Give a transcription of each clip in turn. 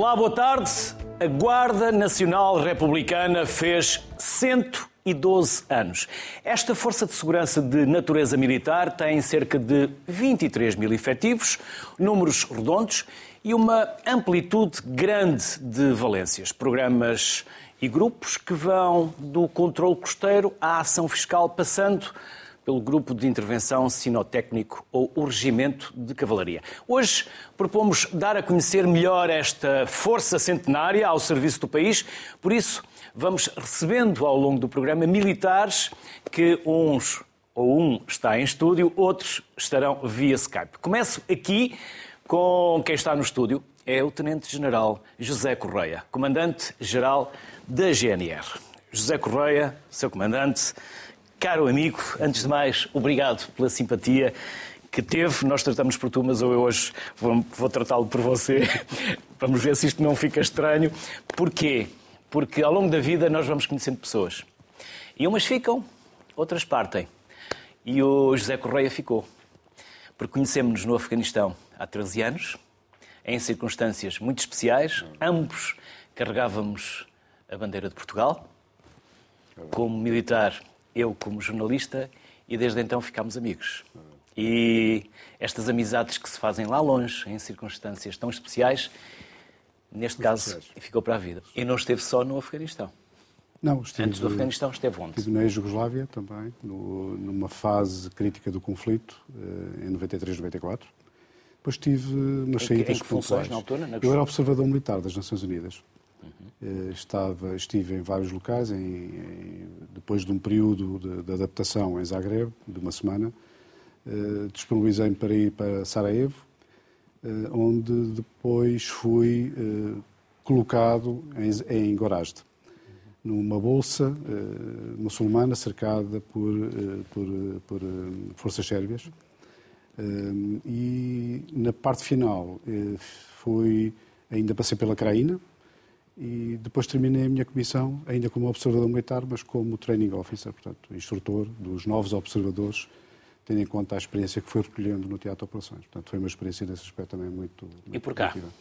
Olá, boa tarde. A Guarda Nacional Republicana fez 112 anos. Esta Força de Segurança de Natureza Militar tem cerca de 23 mil efetivos, números redondos e uma amplitude grande de valências. Programas e grupos que vão do controle costeiro à ação fiscal, passando pelo Grupo de Intervenção Sinotécnico ou o Regimento de Cavalaria. Hoje propomos dar a conhecer melhor esta força centenária ao serviço do país, por isso vamos recebendo ao longo do programa militares que uns ou um está em estúdio, outros estarão via Skype. Começo aqui com quem está no estúdio, é o Tenente-General José Correia, Comandante-Geral da GNR. José Correia, seu comandante, caro amigo, antes de mais, obrigado pela simpatia que teve. Nós tratamos por tu, mas eu hoje vou, vou tratá-lo por você. Vamos ver se isto não fica estranho. Porquê? Porque ao longo da vida nós vamos conhecendo pessoas. E umas ficam, outras partem. E o José Correia ficou. Porque conhecemos-nos no Afeganistão há 13 anos, em circunstâncias muito especiais. Ambos carregávamos a bandeira de Portugal. Como militar, eu como jornalista, e desde então ficámos amigos. E estas amizades que se fazem lá longe, em circunstâncias tão especiais, neste caso, ficou para a vida. E não esteve só no Afeganistão. Não, estive, Antes do Afeganistão esteve onde? Estive na Jugoslávia também, no, numa fase crítica do conflito, eh, em 93, 94. Depois estive nas Em que- saídas em que funções na altura, na Eu era observador militar das Nações Unidas. Eh, Estava, estive em vários locais, em- em- depois de um período de, de adaptação em Zagreb, de uma semana, eh, disponibilizei-me para ir para Sarajevo, eh, onde depois fui colocado em, em Gorazde, numa bolsa muçulmana cercada por, por, por, forças sérvias. E na parte final fui, ainda passei pela Craína e depois terminei a minha comissão ainda como observador militar, mas como training officer, portanto, instrutor dos novos observadores, tendo em conta a experiência que fui recolhendo no Teatro de Operações. Portanto, foi uma experiência nesse aspecto também muito... E muito por cá? positiva.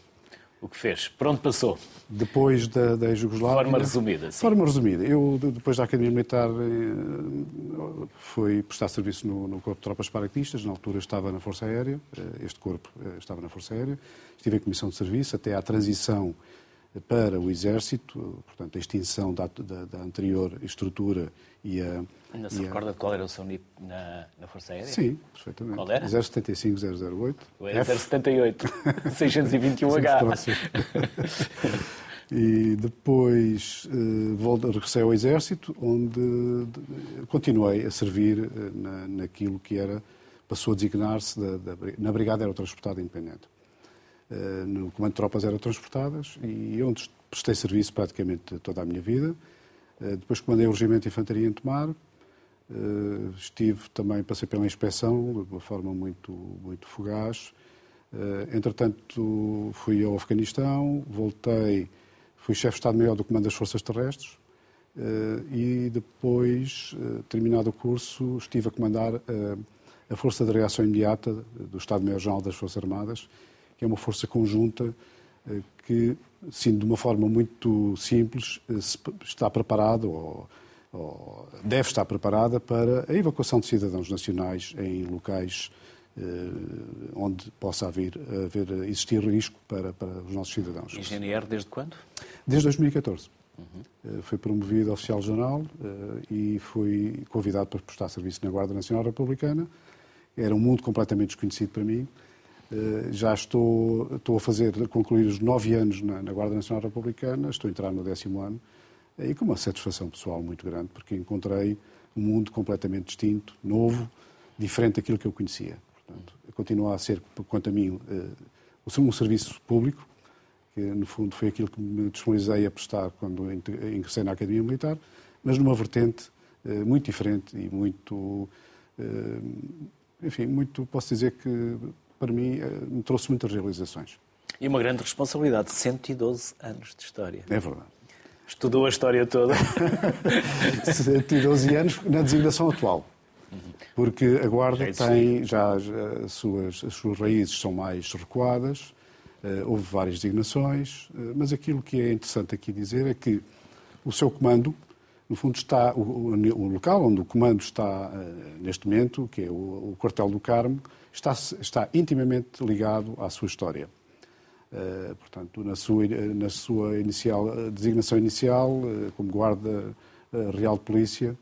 O que fez? Por onde passou? Depois da, da De Jugoslávia... forma resumida, sim. forma resumida. Eu, de- depois da Academia Militar, eh, fui prestar serviço no, no Corpo de Tropas Paraquedistas. Na altura estava na Força Aérea. eh, Este corpo eh, estava na Força Aérea. Estive em comissão de serviço até à transição para o Exército, portanto, a extinção da, da- da anterior estrutura e a... Ainda se e a- recorda de qual era o seu NIP na, na Força Aérea? Sim, perfeitamente. Qual era? 075008. O era 078, 621H. E depois eh, regressei ao Exército, onde de- continuei a servir eh, na, naquilo que era, passou a designar-se, da, da, na Brigada Aerotransportada Independente. Eh, no Comando de Tropas Aerotransportadas e onde prestei serviço praticamente toda a minha vida. Eh, depois comandei o Regimento de Infantaria em Tomar. Eh, estive também, passei pela inspeção de uma forma muito, muito fugaz. Entretanto, fui ao Afeganistão, voltei, fui chefe de Estado-Maior do Comando das Forças Terrestres e depois, terminado o curso, estive a comandar a Força de Reação Imediata do Estado-Maior-Geral das Forças Armadas, que é uma força conjunta eh, que, sendo de uma forma muito simples, eh, está preparado ou, ou deve estar preparada para a evacuação de cidadãos nacionais em locais eh, onde possa haver, haver existir risco para, para os nossos cidadãos. Engenheiro desde quando? Desde 2014. Eh, Fui promovido a oficial-geral e fui convidado para prestar serviço na Guarda Nacional Republicana. Era um mundo completamente desconhecido para mim. Eh, Já estou, estou a fazer, a concluir os nove anos na, na Guarda Nacional Republicana, estou a entrar no décimo ano, eh, e com uma satisfação pessoal muito grande, porque encontrei um mundo completamente distinto, novo, diferente daquilo que eu conhecia. Portanto, continua a ser, quanto a mim, eh, um serviço público, que no fundo foi aquilo que me disponibilizei a prestar quando ingressei na Academia Militar, mas numa vertente muito diferente e muito, enfim, muito, posso dizer que para mim eh, me trouxe muitas realizações. E uma grande responsabilidade, 112 anos de história. É verdade. Estudou a história toda. 112 anos na designação atual. Porque a Guarda Já existia. tem já as, as suas, as suas raízes são mais recuadas, houve várias designações, mas aquilo que é interessante aqui dizer é que o seu comando, no fundo, está o, o local onde o comando está neste momento, que é o, o quartel do Carmo, está, está intimamente ligado à sua história. Uh, portanto, na sua, na sua inicial, designação inicial, uh, como guarda uh, real de polícia,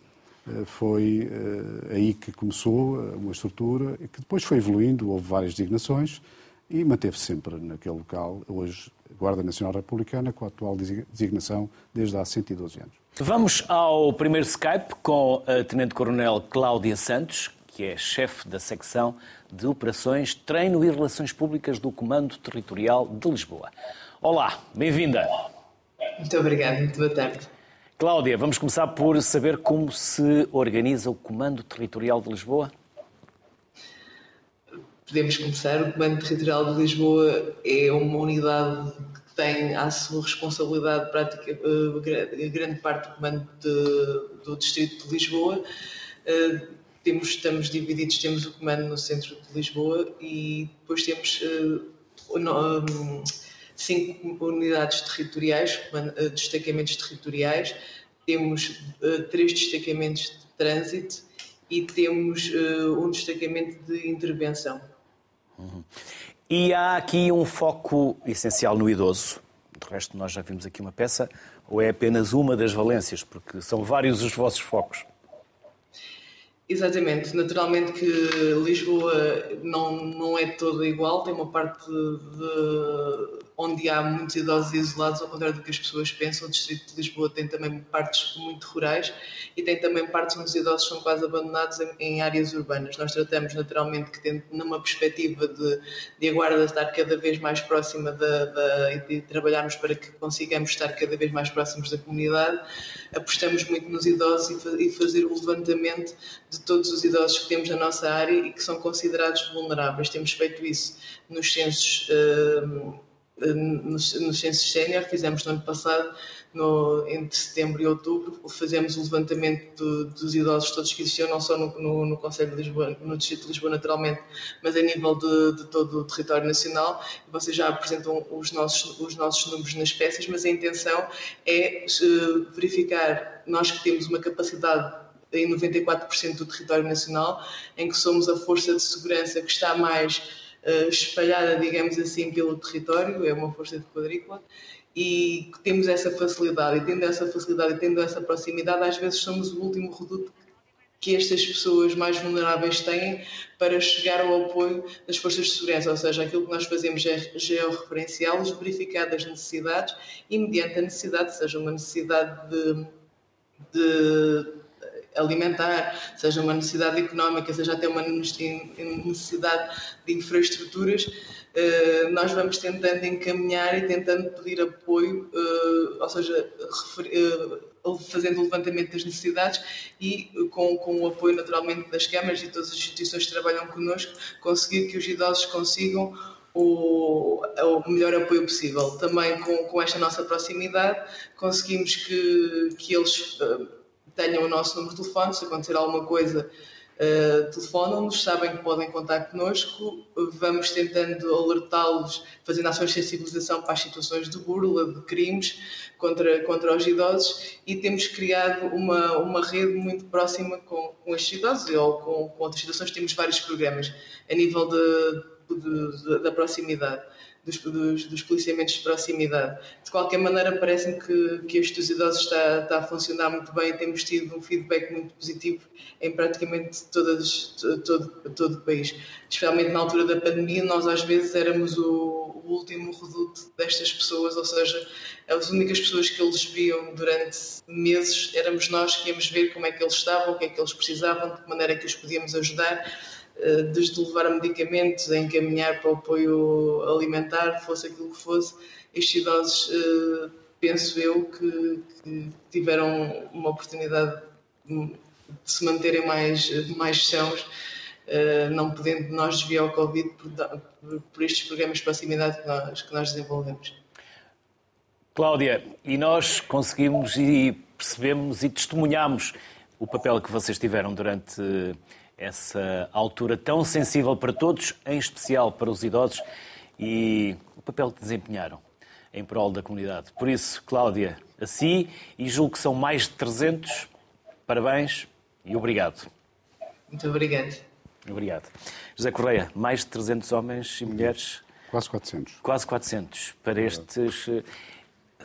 foi aí que começou uma estrutura que depois foi evoluindo, houve várias designações e manteve-se sempre naquele local, hoje Guarda Nacional Republicana, com a atual designação desde há 112 anos. Vamos ao primeiro Skype com a Tenente-Coronel Cláudia Santos, que é chefe da secção de Operações, Treino e Relações Públicas do Comando Territorial de Lisboa. Olá, bem-vinda. Muito obrigada, muito boa tarde. Cláudia, vamos começar por saber como se organiza o Comando Territorial de Lisboa? Podemos começar. O Comando Territorial de Lisboa é uma unidade que tem à sua responsabilidade prática, eh, grande parte do comando de, do Distrito de Lisboa eh, temos, estamos divididos, temos o comando no centro de Lisboa e depois temos uh, um, cinco unidades territoriais, uh, destacamentos territoriais, temos uh, três destacamentos de trânsito e temos um destacamento de intervenção. Uhum. E há aqui um foco essencial no idoso. De resto, nós já vimos aqui uma peça, ou é apenas uma das valências, porque são vários os vossos focos? Exatamente, naturalmente que Lisboa não, não é toda igual, tem uma parte de, onde há muitos idosos isolados, ao contrário do que as pessoas pensam. O Distrito de Lisboa tem também partes muito rurais e tem também partes onde os idosos são quase abandonados em, em áreas urbanas. Nós tratamos naturalmente que, tendo numa perspectiva de, de a Guarda estar cada vez mais próxima da, e de trabalharmos para que consigamos estar cada vez mais próximos da comunidade, apostamos muito nos idosos e, e fazer o levantamento de todos os idosos que temos na nossa área e que são considerados vulneráveis. Temos feito isso nos censos. Uh, nos, nos censos sénior, fizemos no ano passado, no, entre setembro e outubro, fazemos o levantamento do, dos idosos todos que existiam, não só no, no, no Conselho de Lisboa, no Distrito de Lisboa naturalmente, mas a nível de, de todo o território nacional. Vocês já apresentam os nossos, os nossos números nas peças, mas a intenção é uh, verificar, nós que temos uma capacidade em 94% do território nacional, em que somos a força de segurança que está mais uh, espalhada, digamos assim, pelo território, é uma força de quadrícula, e temos essa facilidade, e tendo essa facilidade e tendo essa proximidade, às vezes somos o último reduto que estas pessoas mais vulneráveis têm para chegar ao apoio das forças de segurança, ou seja, aquilo que nós fazemos é georreferenciá-los, verificar as necessidades e, mediante a necessidade, seja uma necessidade de, de alimentar, seja uma necessidade económica, seja até uma necessidade de infraestruturas, eh, nós vamos tentando encaminhar e tentando pedir apoio, eh, ou seja, eh, fazendo o levantamento das necessidades e com, com o apoio naturalmente das câmaras e todas as instituições que trabalham connosco, conseguir que os idosos consigam o, o, melhor apoio possível. Também com, com esta nossa proximidade, conseguimos que, que eles tenham o nosso número de telefone, se acontecer alguma coisa, uh, telefonam-nos, sabem que podem contar connosco, vamos tentando alertá-los, fazendo ações de sensibilização para as situações de burla, de crimes contra, contra os idosos. E temos criado uma, uma rede muito próxima com, com estes idosos ou com, com outras situações, temos vários programas a nível de, de, de da proximidade dos, dos, dos, policiamentos de proximidade. De qualquer maneira, parece-me que, que este dos idosos está, está, a funcionar muito bem e temos tido um feedback muito positivo em praticamente todas, todo, todo o país. Especialmente na altura da pandemia, nós às vezes éramos o, o último reduto destas pessoas, ou seja, as únicas pessoas que eles viam durante meses éramos nós que íamos ver como é que eles estavam, o que é que eles precisavam, de que maneira é que os podíamos ajudar desde levar medicamentos a encaminhar para o apoio alimentar, fosse aquilo que fosse, estes idosos, eh, penso eu, que, que tiveram uma oportunidade de se manterem mais, mais sãos, eh, não podendo nós desviar o Covid por, por estes programas de proximidade que nós, que nós desenvolvemos. Cláudia, e nós conseguimos e percebemos e testemunhamos o papel que vocês tiveram durante essa altura tão sensível para todos, em especial para os idosos. E papel que desempenharam em prol da comunidade. Por isso, Cláudia, a si, e julgo que são mais de 300, parabéns e obrigado. Muito obrigado. Obrigado. José Correia, mais de 300 homens e mulheres. Quase 400. Quase 400 para estes.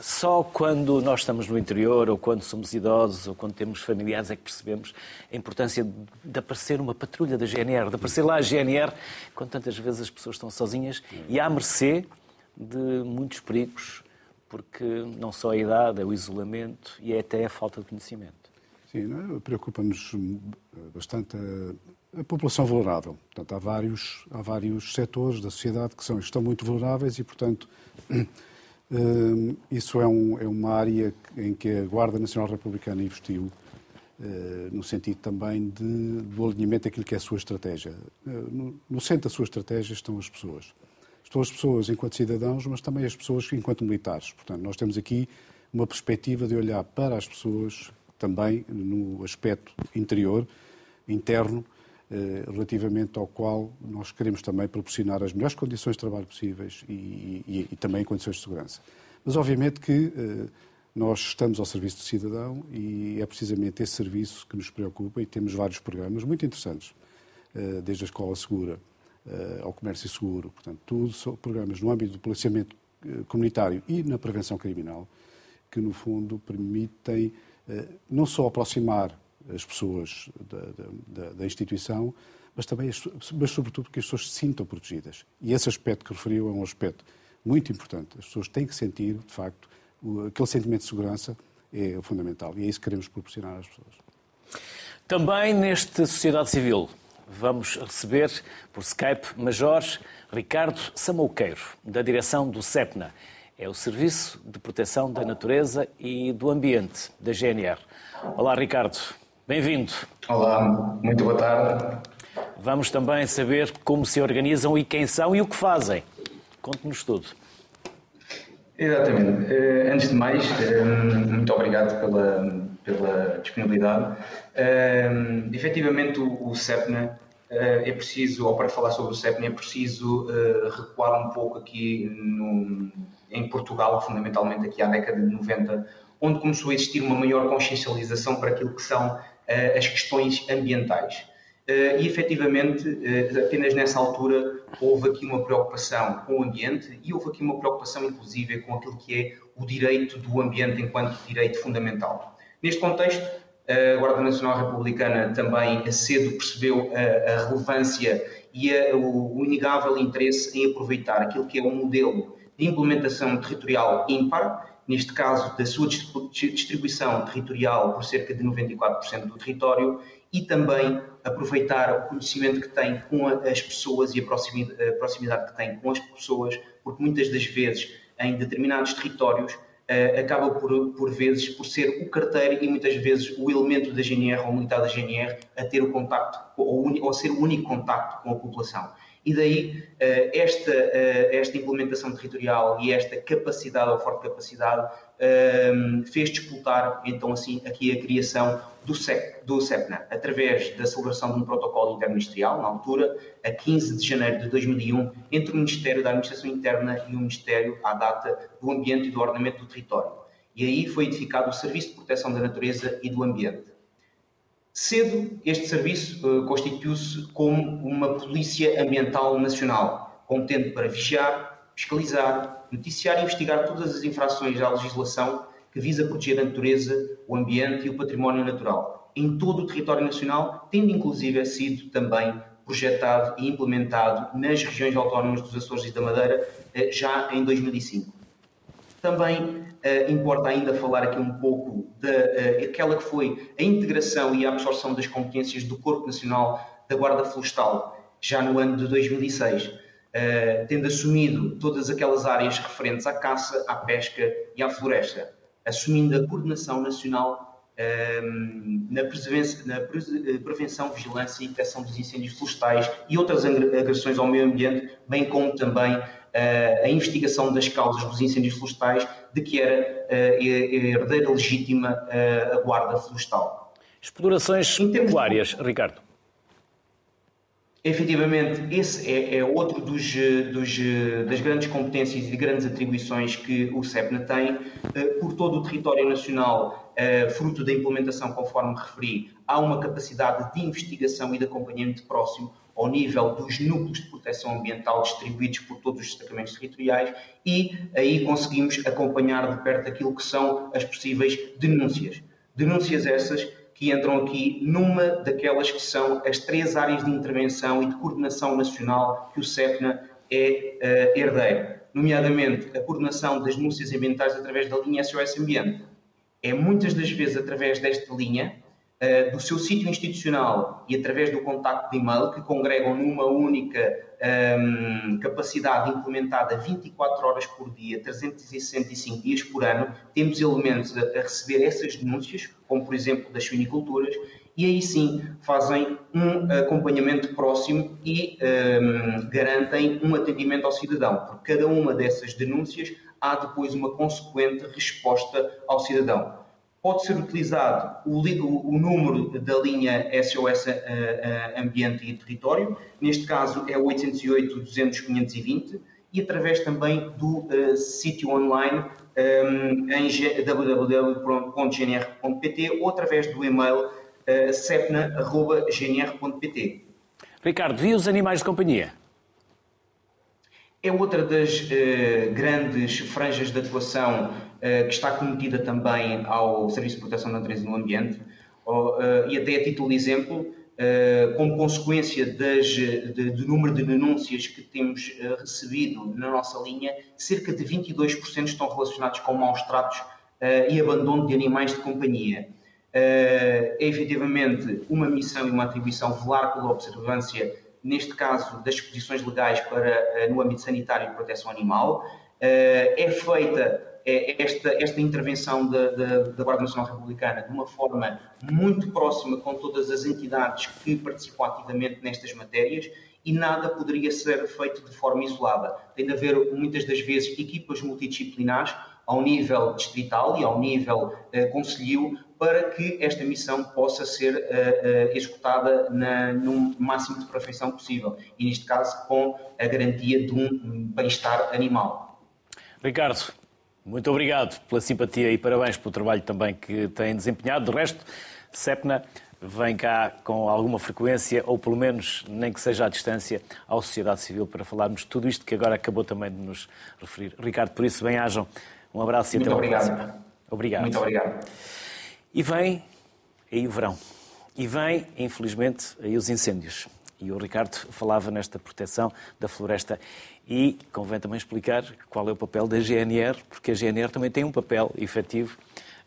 Eh, só quando nós estamos no interior, ou quando somos idosos, ou quando temos familiares, é que percebemos a importância de aparecer uma patrulha da GNR, de aparecer lá a GNR, quando tantas vezes as pessoas estão sozinhas e à mercê de muitos perigos, porque não só a idade, é o isolamento e é até a falta de conhecimento. Sim, preocupa-nos bastante a, a, população vulnerável. Portanto, há vários, há vários setores da sociedade que são, estão muito vulneráveis e, portanto, Isso é, um, é, uma área em que a Guarda Nacional Republicana investiu, eh, no sentido também de, do alinhamento daquilo que é a sua estratégia. Eh, no, centro da sua estratégia estão as pessoas. Estão as pessoas enquanto cidadãos, mas também as pessoas enquanto militares. Portanto, nós temos aqui uma perspectiva de olhar para as pessoas também no aspecto interior, interno, relativamente ao qual nós queremos também proporcionar as melhores condições de trabalho possíveis e, e, e também condições de segurança. Mas, obviamente, que eh, nós estamos ao serviço do cidadão e é precisamente esse serviço que nos preocupa e temos vários programas muito interessantes, eh, desde a Escola Segura ao Comércio Seguro, portanto, tudo são programas no âmbito do policiamento comunitário e na prevenção criminal, que, no fundo, permitem não só aproximar as pessoas da, da, da instituição, mas também, mas sobretudo, que as pessoas se sintam protegidas. E esse aspecto que referiu é um aspecto muito importante. As pessoas têm que sentir, de facto, aquele sentimento de segurança é fundamental e é isso que queremos proporcionar às pessoas. Também neste Sociedade Civil vamos receber por Skype Major Ricardo Samouqueiro, da direção do CEPNA. É o Serviço de Proteção da Natureza e do Ambiente, da GNR. Olá, Ricardo. Bem-vindo. Olá, muito boa tarde. Vamos também saber como se organizam e quem são e o que fazem. Conte-nos tudo. Exatamente. Eh, antes de mais, eh, muito obrigado pela, pela disponibilidade. Eh, efetivamente, o CEPNA é preciso, ou para falar sobre o CEPNA, é preciso recuar um pouco aqui no, em Portugal, fundamentalmente aqui à década de 90, onde começou a existir uma maior consciencialização para aquilo que são as questões ambientais. Eh, e efetivamente, eh, apenas nessa altura, houve aqui uma preocupação com o ambiente e houve aqui uma preocupação, inclusive, com aquilo que é o direito do ambiente enquanto direito fundamental. Neste contexto, a Guarda Nacional Republicana também cedo percebeu a, relevância e a, o inegável interesse em aproveitar aquilo que é um modelo de implementação territorial ímpar neste caso da sua distribuição territorial por cerca de 94% do território e também aproveitar o conhecimento que tem com as pessoas e a proximidade que tem com as pessoas, porque muitas das vezes em determinados territórios eh, acaba por, por vezes por ser o carteiro e muitas vezes o elemento da GNR ou militar da GNR a ter o contacto ou, ou a ser o único contacto com a população. E daí eh, esta, eh, esta implementação territorial e esta capacidade ou forte capacidade eh, fez disputar então assim aqui a criação do, CEP, do CEPNA, através da celebração de um protocolo interministerial, na altura, a 15 de janeiro de 2001, entre o Ministério da Administração Interna e o Ministério, à data, do Ambiente e do Ordenamento do Território. E aí foi edificado o Serviço de Proteção da Natureza e do Ambiente. Cedo, este serviço uh, constituiu-se como uma polícia ambiental nacional, competente para vigiar, fiscalizar, noticiar e investigar todas as infrações à legislação que visa proteger a natureza, o ambiente e o património natural, em todo o território nacional, tendo inclusive sido também projetado e implementado nas regiões autónomas dos Açores e da Madeira uh, já em 2005. Também uh, importa ainda falar aqui um pouco daquela uh, que foi a integração e a absorção das competências do Corpo Nacional da Guarda Florestal, já no ano de 2006, uh, eh, tendo assumido todas aquelas áreas referentes à caça, à pesca e à floresta, assumindo a coordenação nacional na, na, prevenção, vigilância e detecção dos incêndios florestais e outras agressões ao meio ambiente, bem como também a investigação das causas dos incêndios florestais, de que era a herdeira legítima a guarda florestal. Explorações pecuárias, Ricardo. Efetivamente, esse é, é outro dos, dos, das grandes competências e grandes atribuições que o CEPNA tem por todo o território nacional, fruto da implementação, conforme referi, há uma capacidade de investigação e de acompanhamento próximo ao nível dos núcleos de proteção ambiental distribuídos por todos os destacamentos territoriais e aí conseguimos acompanhar de perto aquilo que são as possíveis denúncias. Denúncias essas que entram aqui numa daquelas que são as três áreas de intervenção e de coordenação nacional que o CEPNA é uh, herdeiro, nomeadamente a coordenação das denúncias ambientais através da linha SOS Ambiente. É muitas das vezes através desta linha do seu sítio institucional e através do contacto de e-mail, que congregam numa única um, ehm, capacidade implementada 24 horas por dia, 365 dias por ano, temos elementos a, a receber essas denúncias, como por exemplo das suiniculturas, e aí sim fazem um acompanhamento próximo e um, ehm, garantem um atendimento ao cidadão. Por cada uma dessas denúncias há depois uma consequente resposta ao cidadão pode ser utilizado o, o, número da linha SOS uh, uh, Ambiente e Território, neste caso é o 808-200-520, e através também do uh, sítio online um, em www.gnr.pt ou através do e-mail uh, sepna.gnr.pt. Ricardo, e os animais de companhia? É outra das uh, grandes franjas de atuação que está cometida também ao Serviço de Proteção da Natureza e do Ambiente, uh, e até a título de exemplo, como consequência das, de, do número de denúncias que temos recebido na nossa linha, cerca de 22% estão relacionados com maus tratos e abandono de animais de companhia. É efetivamente uma missão e uma atribuição velar pela observância neste caso das disposições legais para, eh, no âmbito sanitário e proteção animal. Eh, é feita eh, esta, esta intervenção da, da, da, Guarda Nacional Republicana de uma forma muito próxima com todas as entidades que participam ativamente nestas matérias e nada poderia ser feito de forma isolada. Tem de haver, muitas das vezes, equipas multidisciplinares ao nível distrital e ao nível uh, concelhio para que esta missão possa ser uh, uh, executada na, no máximo de perfeição possível e, neste caso, com a garantia de um bem-estar animal. Ricardo, muito obrigado pela simpatia e parabéns pelo trabalho também que tem desempenhado. De resto, SEPNA vem cá com alguma frequência, ou pelo menos, nem que seja à distância, à sociedade civil para falarmos tudo isto que agora acabou também de nos referir. Ricardo, por isso, bem-ajam. Um abraço e Muito até obrigado. próxima. Obrigado. Muito obrigado. E vem aí o verão. E vem, infelizmente, aí os incêndios. E o Ricardo falava nesta proteção da floresta. E convém também explicar qual é o papel da GNR, porque a GNR também tem um papel efetivo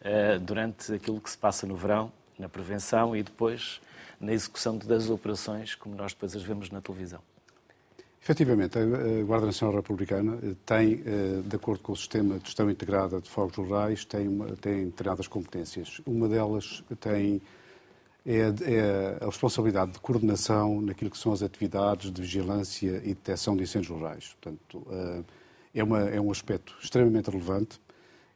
uh, durante aquilo que se passa no verão, na prevenção e depois na execução das operações, como nós depois as vemos na televisão. Efetivamente, a Guarda Nacional Republicana eh, tem, eh, de acordo com o sistema de gestão integrada de fogos rurais, tem, tem determinadas competências. Uma delas tem é, é, a responsabilidade de coordenação naquilo que são as atividades de vigilância e detecção de incêndios rurais. Portanto, eh, é, uma, é um aspecto extremamente relevante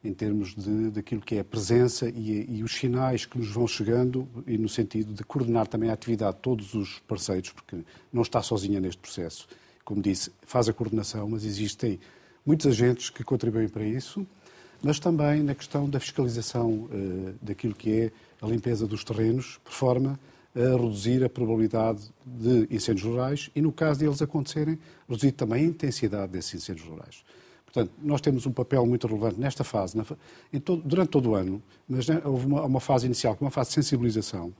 em termos de, daquilo que é a presença e, e, os sinais que nos vão chegando e no sentido de coordenar também a atividade de todos os parceiros, porque não está sozinha neste processo como disse, faz a coordenação, mas existem muitos agentes que contribuem para isso, mas também na questão da fiscalização uh, daquilo que é a limpeza dos terrenos, por forma a reduzir a probabilidade de incêndios rurais e, no caso de eles acontecerem, reduzir também a intensidade desses incêndios rurais. Portanto, nós temos um papel muito relevante nesta fase, na, todo, durante todo o ano, mas né, houve uma, uma, fase inicial, que é uma fase de sensibilização.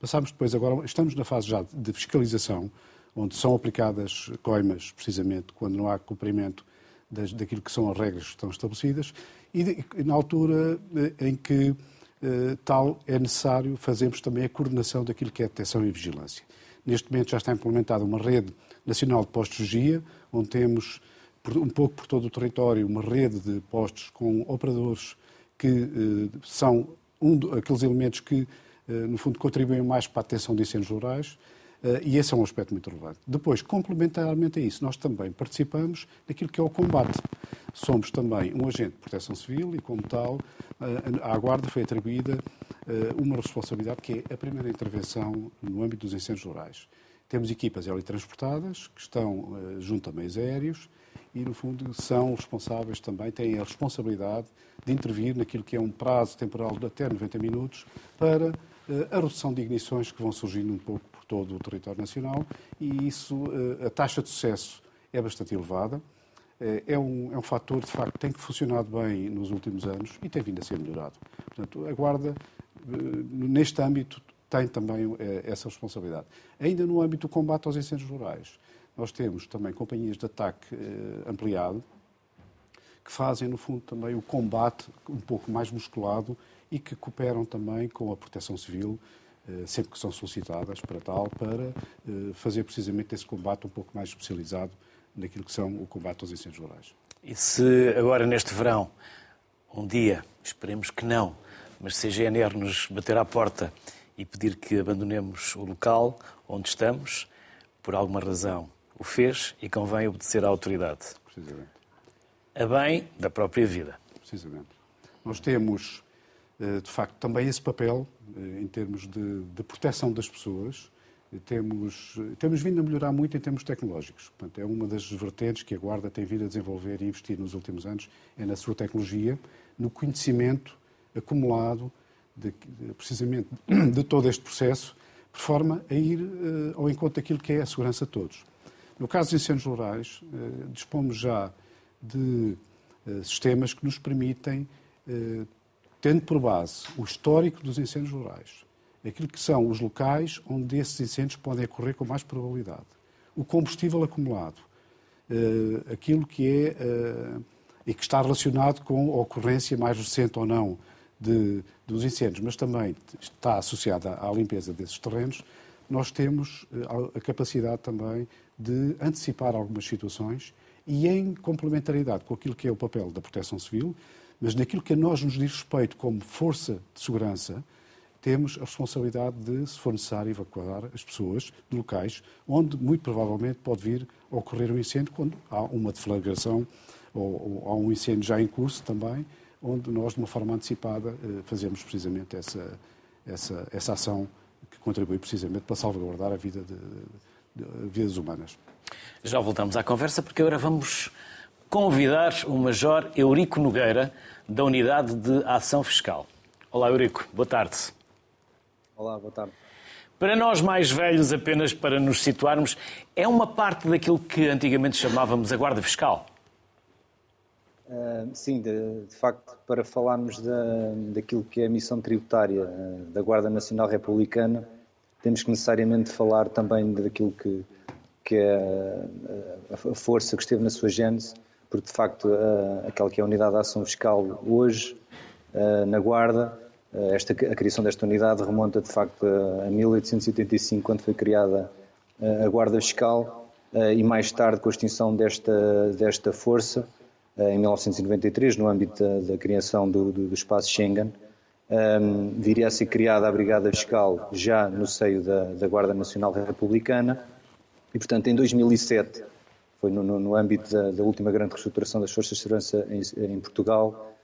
Passámos depois, agora estamos na fase já de fiscalização, onde são aplicadas coimas, precisamente, quando não há cumprimento das, daquilo que são as regras que estão estabelecidas, e, de, na altura eh, em que tal é necessário, fazemos também a coordenação daquilo que é detecção e vigilância. Neste momento já está implementada uma rede nacional de postos de vigia, onde temos, um pouco por todo o território, uma rede de postos com operadores que eh, são um, aqueles elementos que, eh, no fundo, contribuem mais para a detecção de incêndios rurais, eh, e esse é um aspecto muito relevante. Depois, complementarmente a isso, nós também participamos naquilo que é o combate. Somos também um agente de proteção civil e, como tal, eh, à Guarda foi atribuída eh, uma responsabilidade que é a primeira intervenção no âmbito dos incêndios rurais. Temos equipas teletransportadas que estão junto a meios aéreos e, no fundo, são responsáveis também, têm a responsabilidade de intervir naquilo que é um prazo temporal de até 90 minutos para a redução de ignições que vão surgindo um pouco por todo o território nacional e isso, a taxa de sucesso é bastante elevada. É um, é um fator, de facto, que tem funcionado bem nos últimos anos e tem vindo a ser melhorado. Portanto, a Guarda, neste âmbito, tem também essa responsabilidade. Ainda no âmbito do combate aos incêndios rurais, nós temos também companhias de ataque ampliado, que fazem, no fundo, também o combate um pouco mais musculado e que cooperam também com a proteção civil, sempre que são solicitadas para tal, para fazer precisamente esse combate um pouco mais especializado naquilo que são o combate aos incêndios rurais. E se agora, neste verão, um dia, esperemos que não, mas se a GNR nos bater à porta e pedir que abandonemos o local onde estamos, por alguma razão o fez e convém obedecer à autoridade. Precisamente. A bem da própria vida. Precisamente. Nós temos, de facto, também esse papel em termos de, de proteção das pessoas temos, temos vindo a melhorar muito em termos tecnológicos. Portanto, é uma das vertentes que a Guarda tem vindo a desenvolver e investir nos últimos anos, é na sua tecnologia, no conhecimento acumulado, de, precisamente, de todo este processo, de forma a ir uh, ao encontro daquilo que é a segurança de todos. No caso dos incêndios rurais, uh, dispomos já de uh, sistemas que nos permitem, tendo por base o histórico dos incêndios rurais, aquilo que são os locais onde esses incêndios podem ocorrer com mais probabilidade. O combustível acumulado, uh, aquilo que é uh, e que está relacionado com a ocorrência mais recente ou não de, dos incêndios, mas também está associada à limpeza desses terrenos, nós temos uh, a capacidade também de antecipar algumas situações e em complementaridade com aquilo que é o papel da proteção civil, mas naquilo que a nós nos diz respeito como força de segurança, temos a responsabilidade de, se for necessário, evacuar as pessoas de locais onde, muito provavelmente, pode vir a ocorrer um incêndio quando há uma deflagração ou, ou há um incêndio já em curso também, onde nós, de uma forma antecipada, eh, fazemos precisamente essa, essa, essa ação que contribui precisamente para salvaguardar a vida de, de, de vidas humanas. Já voltamos à conversa, porque agora vamos convidar o Major Eurico Nogueira, da Unidade de Ação Fiscal. Olá, Eurico. Boa tarde. Olá, boa tarde. Para nós mais velhos, apenas para nos situarmos, é uma parte daquilo que antigamente chamávamos a Guarda Fiscal? Uh, sim, de, de, facto, para falarmos da, daquilo que é a missão tributária uh, da Guarda Nacional Republicana, temos que necessariamente falar também daquilo que, que é a, a força que esteve na sua gênese, porque de facto uh, aquela que é a unidade de ação fiscal hoje, na Guarda, esta, a criação desta unidade remonta de facto a 1885, quando foi criada eh, a Guarda Fiscal, eh, e mais tarde com a extinção desta, desta força, em 1993, no âmbito da, da criação do, do, espaço Schengen, um, viria a ser criada a Brigada Fiscal já no seio da, da Guarda Nacional Republicana, e portanto em 2007, foi no, no, no âmbito da, da, última grande reestruturação das Forças de Segurança em, em Portugal,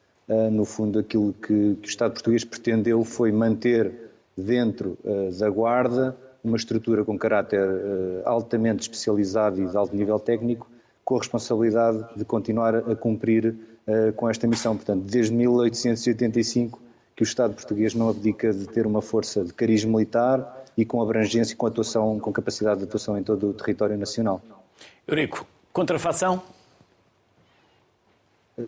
no fundo, aquilo que, que, o Estado português pretendeu foi manter dentro uh, da Guarda uma estrutura com caráter uh, altamente especializado e de alto nível técnico, com a responsabilidade de continuar a cumprir com esta missão. Portanto, desde 1885 que o Estado português não abdica de ter uma força de cariz militar e com abrangência e com atuação, com capacidade de atuação em todo o território nacional. Eurico, contrafação?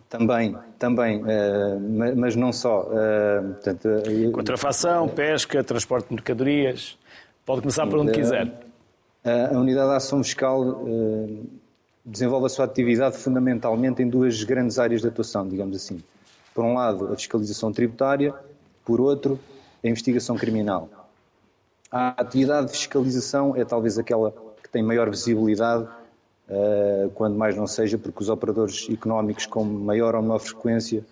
Também, também, uh, mas não só. Uh, portanto, uh, Contrafação, pesca, transporte de mercadorias. Pode começar por onde quiser. A Unidade de Ação Fiscal desenvolve a sua atividade fundamentalmente em duas grandes áreas de atuação, digamos assim. Por um lado, a fiscalização tributária, por outro, a investigação criminal. A atividade de fiscalização é talvez aquela que tem maior visibilidade eh, quando mais não seja porque os operadores económicos com maior ou menor frequência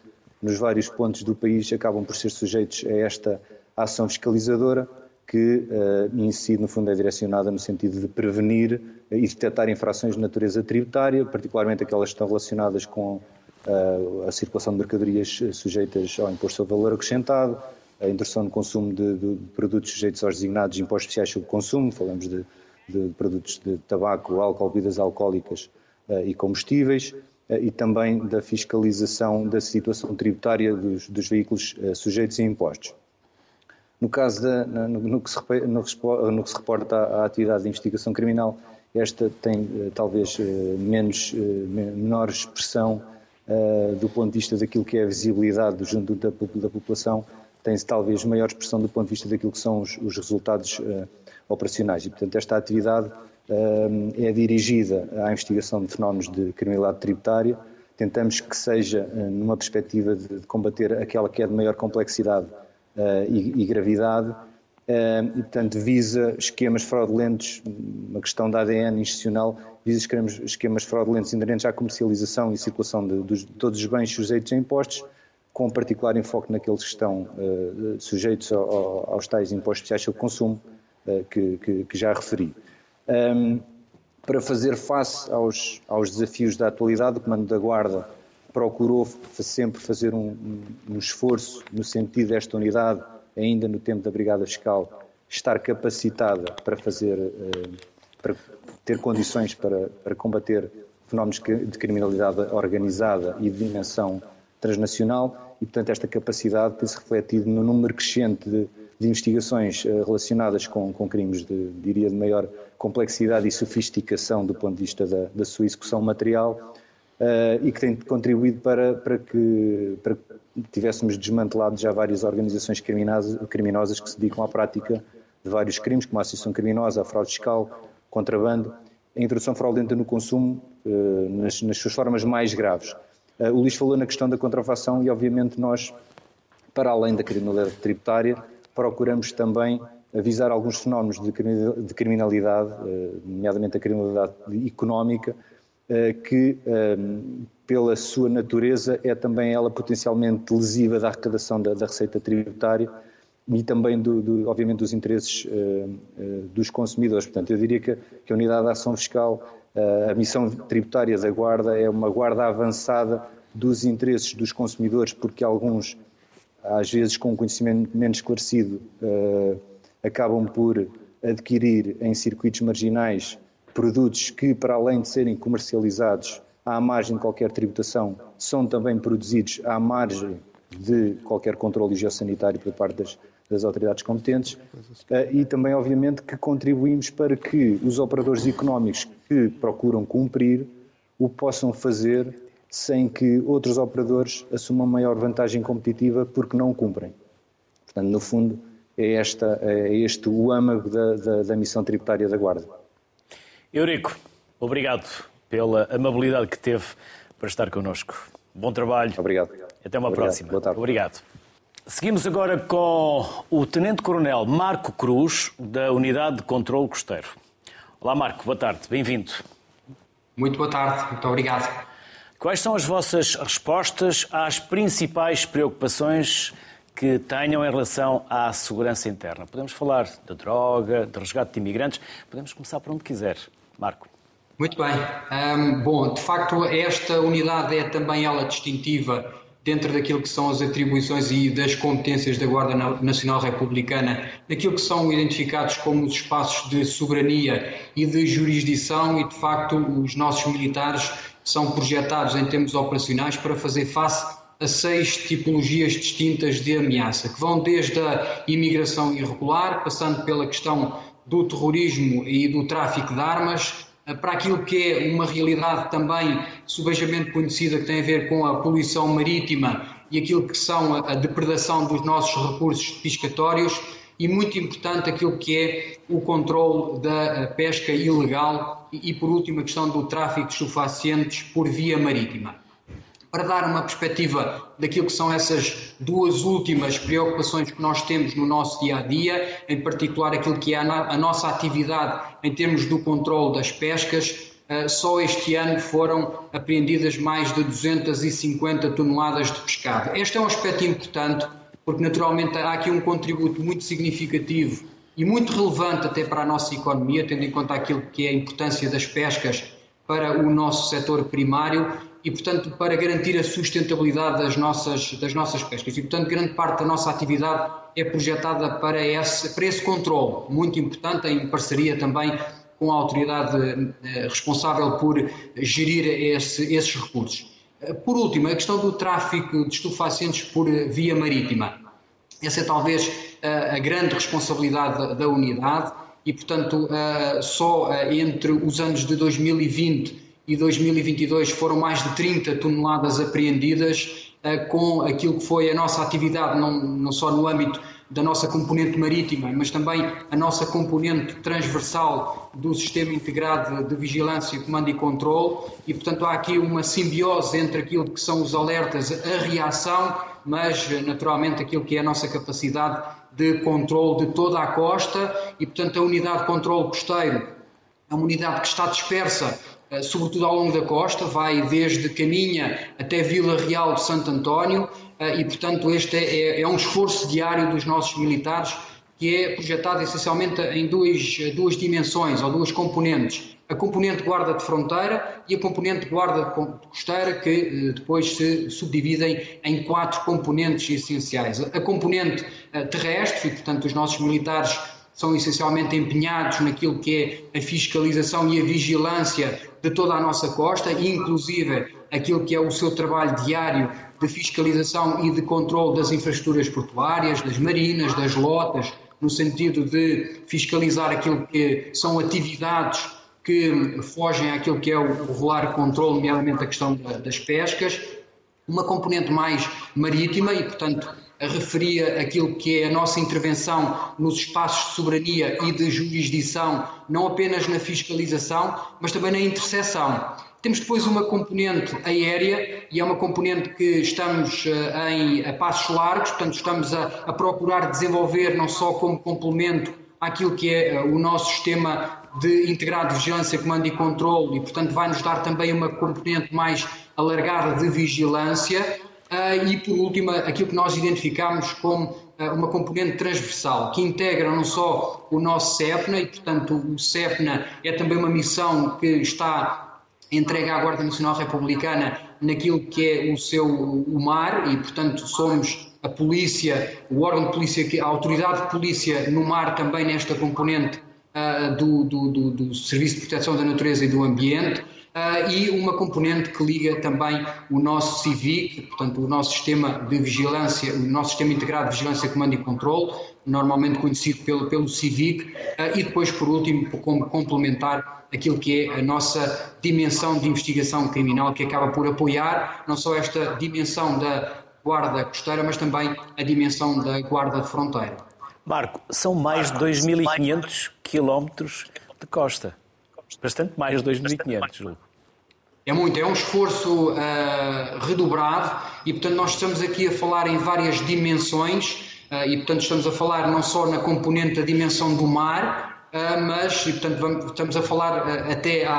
nos vários pontos do país acabam por ser sujeitos a esta ação fiscalizadora que uh, incide, no fundo, é direcionada no sentido de prevenir e detectar infrações de natureza tributária, particularmente aquelas que estão relacionadas com uh, a circulação de mercadorias sujeitas ao imposto sobre valor acrescentado, a introdução no consumo de, de, produtos sujeitos aos designados impostos especiais sobre consumo, falamos de de produtos de tabaco, álcool, bebidas alcoólicas e combustíveis, e também da fiscalização da situação tributária dos, dos veículos sujeitos a impostos. No caso da, no, no, que se, no, que se, reporta à, atividade de investigação criminal, esta tem talvez menos, menor expressão do ponto de vista daquilo que é a visibilidade junto da, da população, tem-se talvez maior expressão do ponto de vista daquilo que são os, os resultados operacionais. E, portanto, esta atividade é dirigida à investigação de fenómenos de criminalidade tributária. Tentamos que seja numa perspectiva de combater aquela que é de maior complexidade uh, e, e, gravidade, uh, e, portanto, visa esquemas fraudulentos, uma questão da ADN institucional, visa esquemas, esquemas fraudulentos inerentes à comercialização e circulação de, de, de todos os bens sujeitos a impostos, com particular enfoque naqueles que estão uh, sujeitos ao, aos tais impostos especiais sobre consumo que, que, que, já referi. Um, para fazer face aos, aos desafios da atualidade, o Comando da Guarda procurou sempre fazer um, um, esforço no sentido desta unidade, ainda no tempo da Brigada Fiscal, estar capacitada para fazer, eh, para ter condições para, para combater fenómenos de criminalidade organizada e de dimensão transnacional e, portanto, esta capacidade tem-se refletido no número crescente de, de investigações eh, relacionadas com, com, crimes de, diria, de maior complexidade e sofisticação do ponto de vista da, da sua execução material uh, e que tem contribuído para, para, que, para que tivéssemos desmantelado já várias organizações criminosas, que se dedicam à prática de vários crimes, como a associação criminosa, a fraude fiscal, contrabando, a introdução fraudulenta no consumo uh, nas, nas, suas formas mais graves. Uh, o Luís falou na questão da contrafação e, obviamente, nós, para além da criminalidade tributária, procuramos também avisar alguns fenómenos de criminalidade, nomeadamente a criminalidade económica, eh, que, pela sua natureza, é também ela potencialmente lesiva da arrecadação da, da receita tributária e também, do, do, obviamente, dos interesses dos consumidores. Portanto, eu diria que, que a Unidade de Ação Fiscal, a missão tributária da Guarda, é uma guarda avançada dos interesses dos consumidores, porque alguns, às vezes, com um conhecimento menos esclarecido, acabam por adquirir em circuitos marginais produtos que, para além de serem comercializados à margem de qualquer tributação, são também produzidos à margem de qualquer controle higiosanitário por parte das, das autoridades competentes eh, e também, obviamente, que contribuímos para que os operadores económicos que procuram cumprir o possam fazer sem que outros operadores assumam maior vantagem competitiva porque não cumprem. Portanto, no fundo, é, esta, é este o âmago da, da, da missão tributária da Guarda. Eurico, obrigado pela amabilidade que teve para estar connosco. Bom trabalho. Obrigado. Até uma obrigado. próxima. Boa tarde. Obrigado. Seguimos agora com o Tenente Coronel Marco Cruz, da Unidade de Controlo Costeiro. Olá, Marco, boa tarde, bem-vindo. Muito boa tarde, muito obrigado. Quais são as vossas respostas às principais preocupações que tenham em relação à segurança interna? Podemos falar da droga, de resgate de imigrantes, podemos começar por onde quiser. Marco. Muito bem. Um, bom, de facto, esta unidade é também ela distintiva dentro daquilo que são as atribuições e das competências da Guarda Nacional Republicana, daquilo que são identificados como os espaços de soberania e de jurisdição e, de facto, os nossos militares são projetados em termos operacionais para fazer face a seis tipologias distintas de ameaça, que vão desde a imigração irregular, passando pela questão do terrorismo e do tráfico de armas, para aquilo que é uma realidade também subejamente conhecida que tem a ver com a poluição marítima e aquilo que são a depredação dos nossos recursos piscatórios e muito importante aquilo que é o controle da eh, pesca ilegal e, por último, a questão do tráfico de estupefacientes por via marítima para dar uma perspectiva daquilo que são essas duas últimas preocupações que nós temos no nosso dia a dia, em particular aquilo que é a, nossa atividade em termos do controle das pescas. Eh, só este ano foram apreendidas mais de 250 toneladas de pescado. Este é um aspecto importante, porque naturalmente há aqui um contributo muito significativo e muito relevante até para a nossa economia, tendo em conta aquilo que é a importância das pescas para o nosso setor primário e, portanto, para garantir a sustentabilidade das nossas, das nossas pescas. E, portanto, grande parte da nossa atividade é projetada para esse, para esse controle, muito importante, em parceria também com a autoridade eh, responsável por gerir esse, esses recursos. Eh, por último, a questão do tráfico de estupefacientes por via marítima. Essa é talvez a grande responsabilidade da unidade e, portanto, só entre os anos de 2020 e 2022 foram mais de 30 toneladas apreendidas com aquilo que foi a nossa atividade, não, não só no âmbito da nossa componente marítima, mas também a nossa componente transversal do sistema integrado de vigilância, comando e controle, e portanto há aqui uma simbiose entre aquilo que são os alertas, a reação, mas naturalmente aquilo que é a nossa capacidade de controle de toda a costa e portanto a unidade de controle costeiro é uma unidade que está dispersa eh, sobretudo ao longo da costa, vai desde Caminha até Vila Real de Santo António eh, e, portanto, este é, é um esforço diário dos nossos militares que é projetado essencialmente em duas, duas dimensões ou duas componentes. A componente guarda de fronteira e a componente guarda costeira, que eh, depois se subdividem em quatro componentes essenciais. A componente terrestre, e portanto os nossos militares são essencialmente empenhados naquilo que é a fiscalização e a vigilância de toda a nossa costa, inclusive aquilo que é o seu trabalho diário de fiscalização e de controle das infraestruturas portuárias, das marinas, das lotas, no sentido de fiscalizar aquilo que são atividades que fogem àquilo que é o regular controle, nomeadamente a questão das pescas, uma componente mais marítima e, portanto, referia aquilo que é a nossa intervenção nos espaços de soberania e de jurisdição, não apenas na fiscalização, mas também na interseção. Temos depois uma componente aérea e é uma componente que estamos uh, em a passos largos, portanto, estamos a, a, procurar desenvolver não só como complemento àquilo que é uh, o nosso sistema de integrado de vigilância, comando e controle, e, portanto, vai nos dar também uma componente mais alargada de vigilância. Uh, e, por último, aquilo que nós identificamos como uma componente transversal, que integra não só o nosso CEPNA, e, portanto, o CEPNA é também uma missão que está entrega à Guarda Nacional Republicana naquilo que é o seu o mar e, portanto, somos a polícia, o órgão de polícia, a autoridade de polícia no mar também nesta componente uh, do, do, do, do, Serviço de Proteção da Natureza e do Ambiente uh, e uma componente que liga também o nosso CIVIC, portanto, o nosso sistema de vigilância, o nosso sistema integrado de vigilância, comando e controle, normalmente conhecido pelo, pelo CIVIC, uh, e depois, por último, como complementar aquilo que é a nossa dimensão de investigação criminal, que acaba por apoiar não só esta dimensão da guarda costeira, mas também a dimensão da guarda de fronteira. Marco, são mais de 2.500 quilómetros de costa. Bastante mais de 2.500, julgo. É muito, é um esforço uh, redobrado e, portanto, nós estamos aqui a falar em várias dimensões uh, e, portanto, estamos a falar não só na componente da dimensão do mar, Uh, mas, e, portanto, vamos, estamos a falar uh, até à,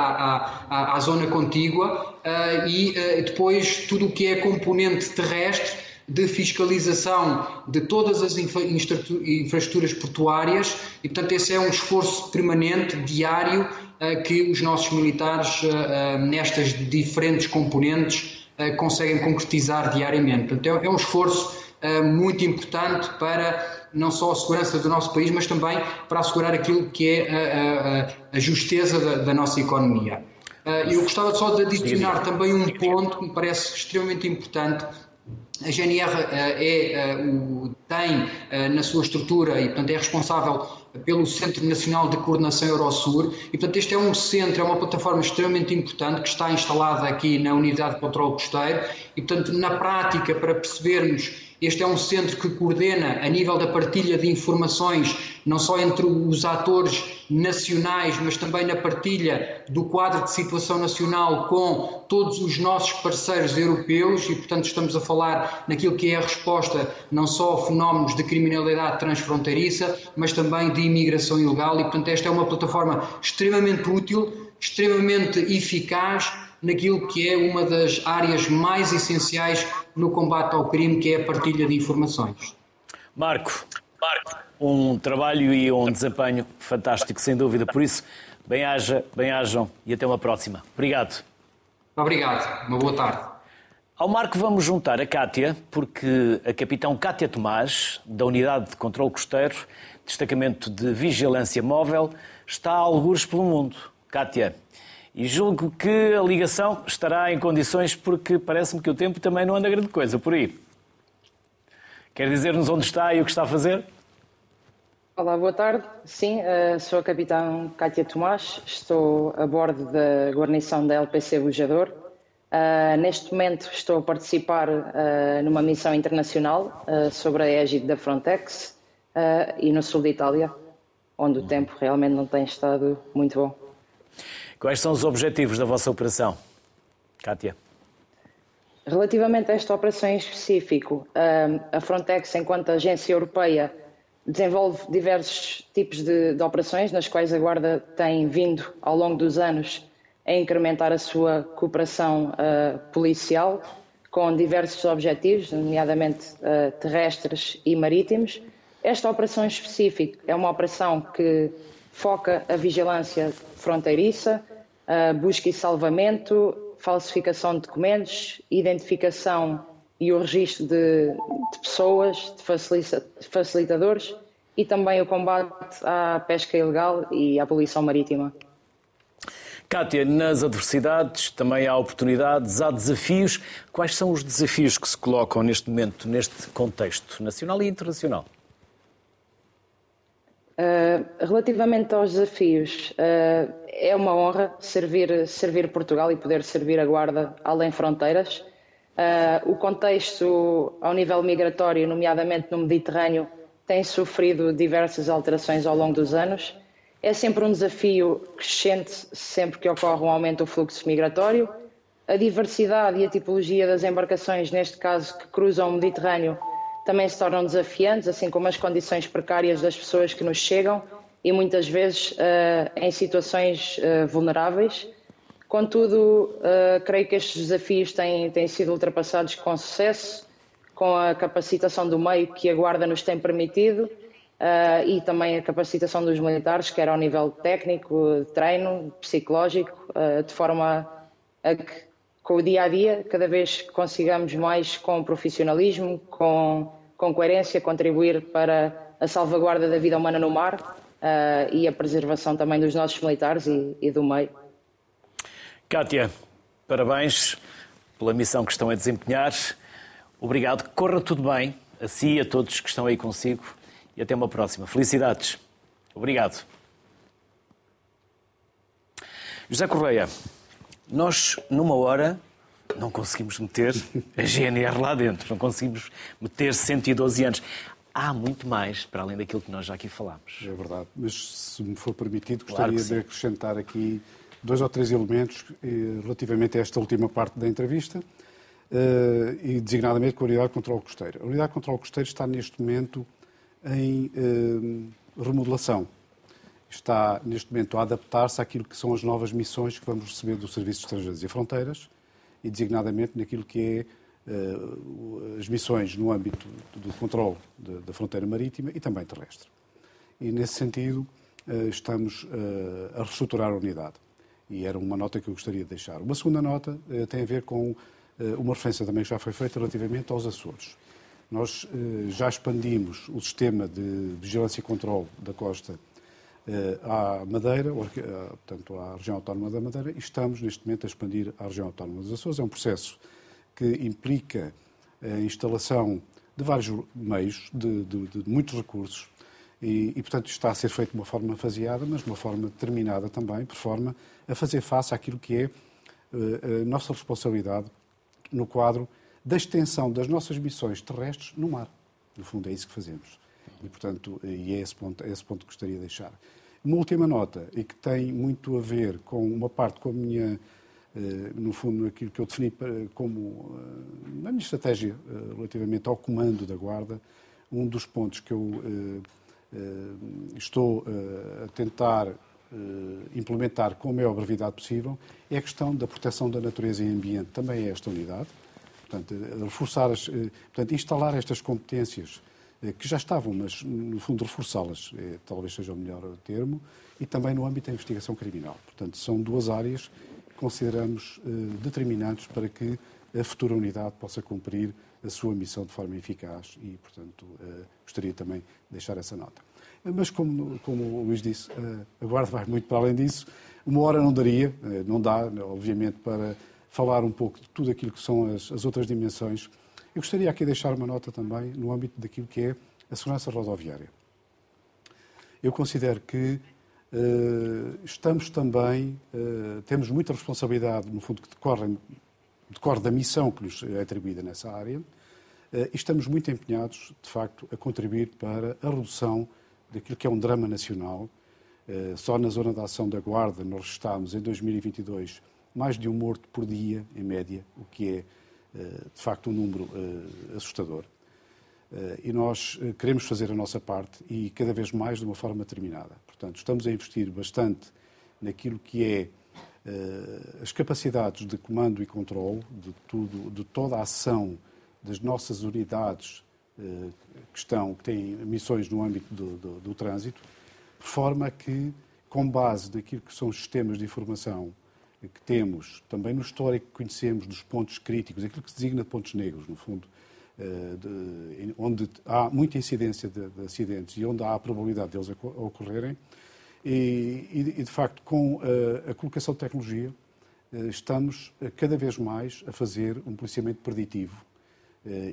à, à, zona contígua uh, e depois tudo o que é componente terrestre de fiscalização de todas as infra infraestruturas portuárias e, portanto, esse é um esforço permanente, diário, que os nossos militares, nestas diferentes componentes, conseguem concretizar diariamente. Portanto, é, é um esforço muito importante para não só a segurança do nosso país, mas também para assegurar aquilo que é a, a, a justeza da, da, nossa economia. Eu gostava só de adicionar também um ponto que me parece extremamente importante. A GNR uh, é, uh, o, tem na sua estrutura e, portanto, é responsável pelo Centro Nacional de Coordenação Eurosur e, portanto, este é um centro, é uma plataforma extremamente importante que está instalada aqui na Unidade de Controlo Costeiro e, portanto, na prática, para percebermos este é um centro que coordena a nível da partilha de informações, não só entre os atores nacionais, mas também na partilha do quadro de situação nacional com todos os nossos parceiros europeus. E, portanto, estamos a falar naquilo que é a resposta não só a fenómenos de criminalidade transfronteiriça, mas também de imigração ilegal. E, portanto, esta é uma plataforma extremamente útil, extremamente eficaz naquilo que é uma das áreas mais essenciais no combate ao crime, que é a partilha de informações. Marco, Marco. um trabalho e um desempenho fantástico, sem dúvida. Por isso, bem-haja, bem-hajam e até uma próxima. Obrigado. Obrigado. Uma boa tarde. Ao Marco vamos juntar a Cátia, porque a capitão Cátia Tomás, da Unidade de Controlo Costeiro, Destacamento de Vigilância Móvel, está a algures pelo mundo. Cátia, e julgo que a ligação estará em condições porque parece-me que o tempo também não anda grande coisa por aí. Quer dizer-nos onde está e o que está a fazer? Olá, boa tarde. Sim, eh, sou a capitã Cátia Tomás, estou a bordo da guarnição da LPC Bujador. Uh, neste momento estou a participar uh, numa missão internacional sobre a égide da Frontex e no sul de Itália, onde o tempo realmente não tem estado muito bom. Quais são os objetivos da vossa operação, Kátia? Relativamente a esta operação em específico, a Frontex, enquanto agência europeia, desenvolve diversos tipos de, de operações, nas quais a Guarda tem vindo ao longo dos anos a incrementar a sua cooperação uh, policial com diversos objetivos, nomeadamente uh, terrestres e marítimos. Esta operação em específico é uma operação que foca a vigilância fronteiriça, uh, busca e salvamento, falsificação de documentos, identificação e o registro de, de pessoas, de facilitadores e também o combate à pesca ilegal e à poluição marítima. Kátia, nas adversidades também há oportunidades, há desafios. Quais são os desafios que se colocam neste momento, neste contexto nacional e internacional? Uh, relativamente aos desafios, uh, é uma honra servir, servir Portugal e poder servir a Guarda além fronteiras. Uh, o contexto ao nível migratório, nomeadamente no Mediterrâneo, tem sofrido diversas alterações ao longo dos anos é sempre um desafio crescente sempre que ocorre um aumento do fluxo migratório. A diversidade e a tipologia das embarcações, neste caso que cruzam o Mediterrâneo, também se tornam desafiantes, assim como as condições precárias das pessoas que nos chegam e muitas vezes uh, em situações uh, vulneráveis. Contudo, uh, creio que estes desafios têm, têm sido ultrapassados com sucesso, com a capacitação do meio que a Guarda nos tem permitido e também a capacitação dos militares, quer ao nível técnico, de treino, psicológico, de forma a que com o dia a dia cada vez consigamos mais com profissionalismo, com, com coerência, contribuir para a salvaguarda da vida humana no mar uh, e a preservação também dos nossos militares e, e do meio. Kátia, parabéns pela missão que estão a desempenhar. Obrigado, corra tudo bem, a si e a todos que estão aí consigo e até uma próxima. Felicidades. Obrigado. José Correia, nós numa hora não conseguimos meter a GNR lá dentro, não conseguimos meter 112 anos. Há muito mais para além daquilo que nós já aqui falámos. É verdade, mas se me for permitido, gostaria claro de acrescentar aqui dois ou três elementos eh, relativamente a esta última parte da entrevista eh, e designadamente com a Unidade de Controlo Costeiro. A Unidade de Controlo Costeiro está neste momento em eh, remodelação. Está, neste momento, a adaptar-se àquilo que são as novas missões que vamos receber do Serviço de Estrangeiros e Fronteiras e, designadamente, naquilo que é eh, as missões no âmbito do controle da fronteira marítima e também terrestre. E, nesse sentido, eh, estamos a reestruturar a unidade. E era uma nota que eu gostaria de deixar. Uma segunda nota tem a ver com uma referência também que já foi feita relativamente aos Açores. Nós já expandimos o sistema de vigilância e controle da costa à Madeira, eh, portanto, à região autónoma da Madeira, e estamos neste momento a expandir à região autónoma dos Açores. É um processo que implica a instalação de vários meios, de, de, de muitos recursos, e, e, portanto, está a ser feito de uma forma faseada, mas de uma forma determinada também, por forma a fazer face àquilo que é a nossa responsabilidade no quadro da extensão das nossas missões terrestres no mar. No fundo, é isso que fazemos. E, portanto, e é esse ponto, é esse ponto que gostaria de deixar. Uma última nota, e que tem muito a ver com uma parte com a minha, eh, no fundo, aquilo que eu defini como eh, a minha estratégia eh, relativamente ao comando da Guarda, um dos pontos que eu estou a tentar implementar com a maior brevidade possível é a questão da proteção da natureza e ambiente. Também é esta unidade. Portanto, reforçar as, portanto, instalar estas competências que já estavam, mas no fundo reforçá-las é, talvez seja o melhor termo, e também no âmbito da investigação criminal. Portanto, são duas áreas que consideramos eh, determinantes para que a futura unidade possa cumprir a sua missão de forma eficaz e, portanto, gostaria também de deixar essa nota. Mas, como, como o Luís disse, a Guarda vai muito para além disso. Uma hora não daria, não dá, obviamente, para falar um pouco de tudo aquilo que são as, as outras dimensões. Eu gostaria aqui de deixar uma nota também no âmbito daquilo que é a segurança rodoviária. Eu considero que uh, estamos também, uh, temos muita responsabilidade, no fundo, que decorre, decorre da missão que nos é atribuída nessa área, uh, e estamos muito empenhados, de facto, a contribuir para a redução daquilo que é um drama nacional. Só na zona da ação da Guarda nós estamos, em 2022, mais de um morto por dia, em média, o que é, de facto, um número assustador. Eh, e nós eh, queremos fazer a nossa parte e cada vez mais de uma forma determinada. Portanto, estamos a investir bastante naquilo que é eh, as capacidades de comando e controle de, tudo, de toda a ação das nossas unidades que, estão, que têm missões no âmbito do, do, do trânsito, de forma que, com base naquilo que são os sistemas de informação que temos, também no histórico que conhecemos dos pontos críticos, aquilo que se designa pontos negros, no fundo, eh, de, onde há muita incidência de, de, acidentes e onde há a probabilidade deles ocorrerem. E, e, de facto, com a, eh, a colocação de tecnologia, eh, estamos cada vez mais a fazer um policiamento preditivo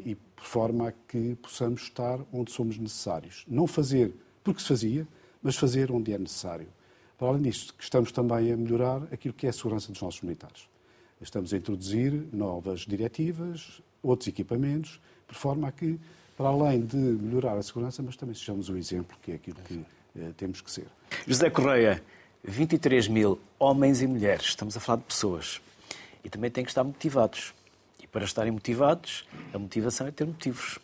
e por forma a que possamos estar onde somos necessários. Não fazer porque se fazia, mas fazer onde é necessário. Para além disso, estamos também a melhorar aquilo que é a segurança dos nossos militares. Estamos a introduzir novas diretivas, outros equipamentos, de forma a que, para além de melhorar a segurança, mas também sejamos o exemplo, que é aquilo que eh, temos que ser. José Correia, 23 mil homens e mulheres, estamos a falar de pessoas, e também têm que estar motivados. E para estarem motivados, a motivação é ter motivos.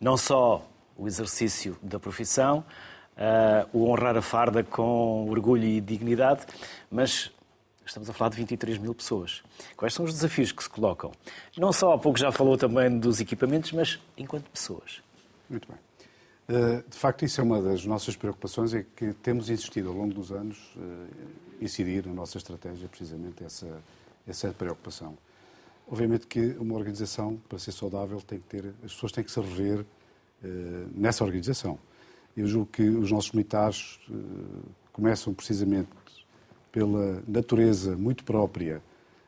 Não só o exercício da profissão, uh, o honrar a farda com orgulho e dignidade, mas Estamos a falar de 23 mil pessoas. Quais são os desafios que se colocam? Não só há pouco já falou também dos equipamentos, mas enquanto pessoas. Muito bem. Eh, de facto, isso é uma das nossas preocupações, é que temos insistido ao longo dos anos uh, incidir na nossa estratégia precisamente essa, essa preocupação. Obviamente que uma organização, para ser saudável, tem que ter, as pessoas têm que se rever nessa organização. Eu julgo que os nossos militares começam precisamente pela natureza muito própria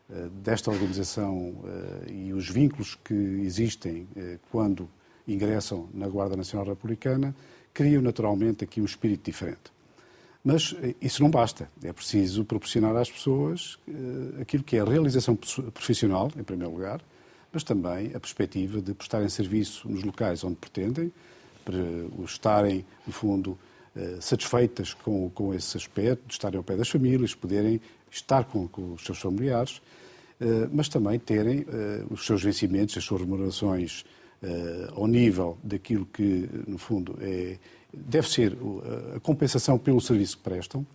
eh, desta organização eh, e os vínculos que existem eh, quando ingressam na Guarda Nacional Republicana, criam naturalmente aqui um espírito diferente. Mas isso não basta. É preciso proporcionar às pessoas aquilo que é a realização profissional, em primeiro lugar, mas também a perspectiva de prestarem serviço nos locais onde pretendem, para estarem, no fundo, eh, satisfeitas com, com esse aspecto, de estarem ao pé das famílias, poderem estar com, com os seus familiares, eh, mas também terem eh, os seus vencimentos, as suas remunerações ao nível daquilo que, no fundo, é, deve ser a compensação pelo serviço que prestam.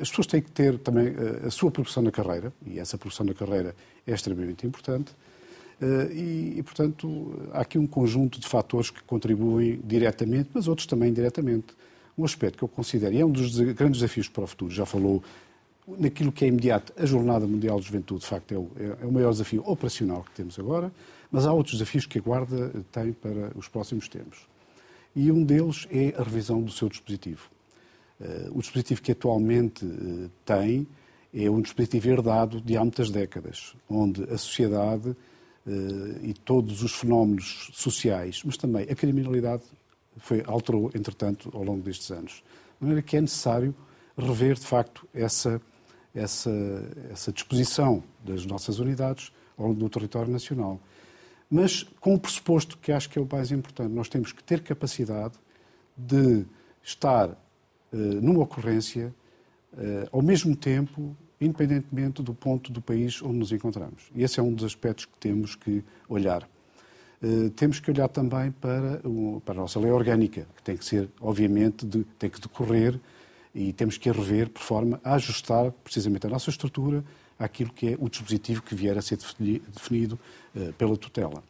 As pessoas têm que ter também a sua progressão na carreira, e essa progressão na carreira é extremamente importante. Eh, e, e, portanto, há aqui um conjunto de fatores que contribuem diretamente, mas outros também indiretamente. Um aspecto que eu considero, e é um dos grandes desafios para o futuro, já falou naquilo que é imediato, a Jornada Mundial de Juventude, de facto, é o, é, é o maior desafio operacional que temos agora, mas há outros desafios que a Guarda tem para os próximos tempos. E um deles é a revisão do seu dispositivo. Uh, o dispositivo que atualmente uh, tem é um dispositivo herdado de há muitas décadas, onde a sociedade e todos os fenómenos sociais, mas também a criminalidade foi, alterou, entretanto, ao longo destes anos. De maneira que é necessário rever, de facto, essa, essa, essa disposição das nossas unidades ao longo do território nacional. Mas com o pressuposto que acho que é o mais importante, nós temos que ter capacidade de estar uh, numa ocorrência, uh, ao mesmo tempo, independentemente do ponto do país onde nos encontramos. E esse é um dos aspectos que temos que olhar. Uh, temos que olhar também para, para a nossa lei orgânica, que tem que ser, obviamente, de, tem que decorrer e temos que a rever por forma a ajustar precisamente a nossa estrutura àquilo que é o dispositivo que vier a ser definido uh, pela tutela.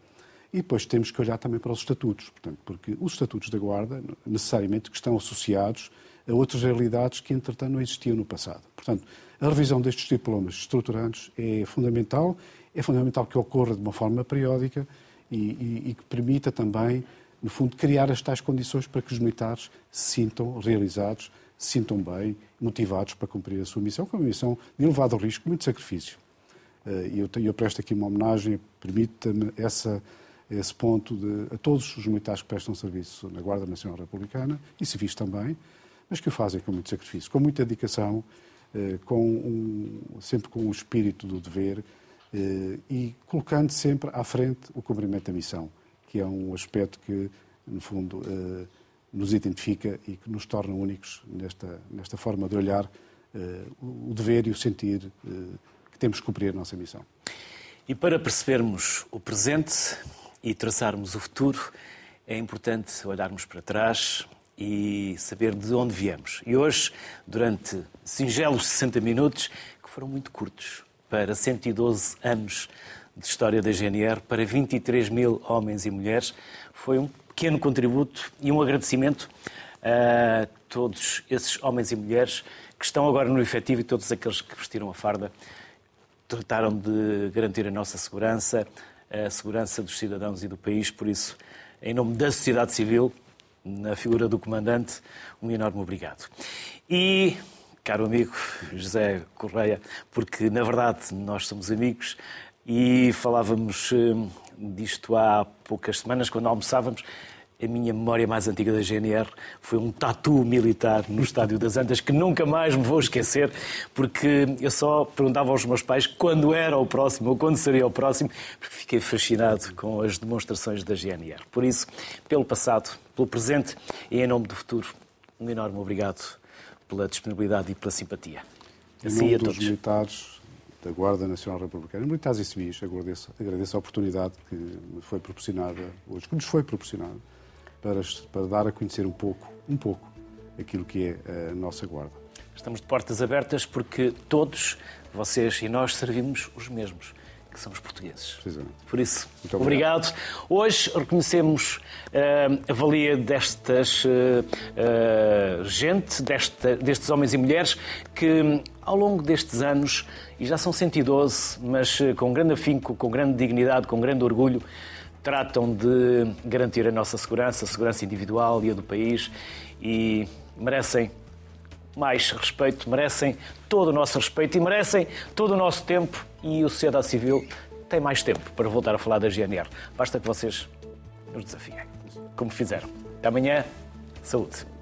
E depois temos que olhar também para os estatutos, portanto, porque os estatutos da Guarda, necessariamente, que estão associados a outras realidades que, entretanto, não existiam no passado. Portanto, a revisão destes diplomas estruturantes é fundamental, é fundamental que ocorra de uma forma periódica e, e, e que permita também, no fundo, criar as tais condições para que os militares se sintam realizados, se sintam bem, motivados para cumprir a sua missão, que é uma missão de elevado risco, muito sacrifício. Eh, eu, eu presto aqui uma homenagem, permita-me essa esse ponto de, a todos os militares que prestam serviço na Guarda Nacional Republicana e civis também, mas que o fazem com muito sacrifício, com muita dedicação, com um, sempre com o espírito do dever eh, e colocando sempre à frente o cumprimento da missão, que é um aspecto que, no fundo, eh, nos identifica e que nos torna únicos nesta, nesta forma de olhar o dever e o sentir que temos que cumprir a nossa missão. E para percebermos o presente, e traçarmos o futuro, é importante olharmos para trás e saber de onde viemos. E hoje, durante singelos 60 minutos, que foram muito curtos, para 112 anos de história da GNR, para 23 mil homens e mulheres, foi um pequeno contributo e um agradecimento a todos esses homens e mulheres que estão agora no efetivo e todos aqueles que vestiram a farda, trataram de garantir a nossa segurança, a segurança dos cidadãos e do país. Por isso, em nome da sociedade civil, na figura do comandante, um enorme obrigado. E, caro amigo José Correia, porque na verdade nós somos amigos e falávamos hum, disto há poucas semanas, quando almoçávamos, a minha memória mais antiga da GNR foi um tatu militar no Estádio das Antas que nunca mais me vou esquecer, porque eu só perguntava aos meus pais quando era o próximo ou quando seria o próximo, porque fiquei fascinado com as demonstrações da GNR. Por isso, pelo passado, pelo presente e em nome do futuro, um enorme obrigado pela disponibilidade e pela simpatia. Assim dos militares da Guarda Nacional Republicana, militares e civis, agradeço, agradeço a oportunidade que me foi proporcionada hoje, que nos foi proporcionada para, para dar a conhecer um pouco, um pouco, aquilo que é a nossa guarda. Estamos de portas abertas porque todos, vocês e nós, servimos os mesmos que são os portugueses. Por isso, Muito obrigado. obrigado. Hoje reconhecemos uh, a valia destas uh, uh, gente, desta, destes homens e mulheres que ao longo destes anos, e já são 112, mas com grande afinco, com grande dignidade, com grande orgulho, tratam de garantir a nossa segurança, a segurança individual e a do país e merecem mais respeito, merecem todo o nosso respeito e merecem todo o nosso tempo e a sociedade civil tem mais tempo para voltar a falar da GNR. Basta que vocês nos desafiem, como fizeram. Até amanhã, saúde.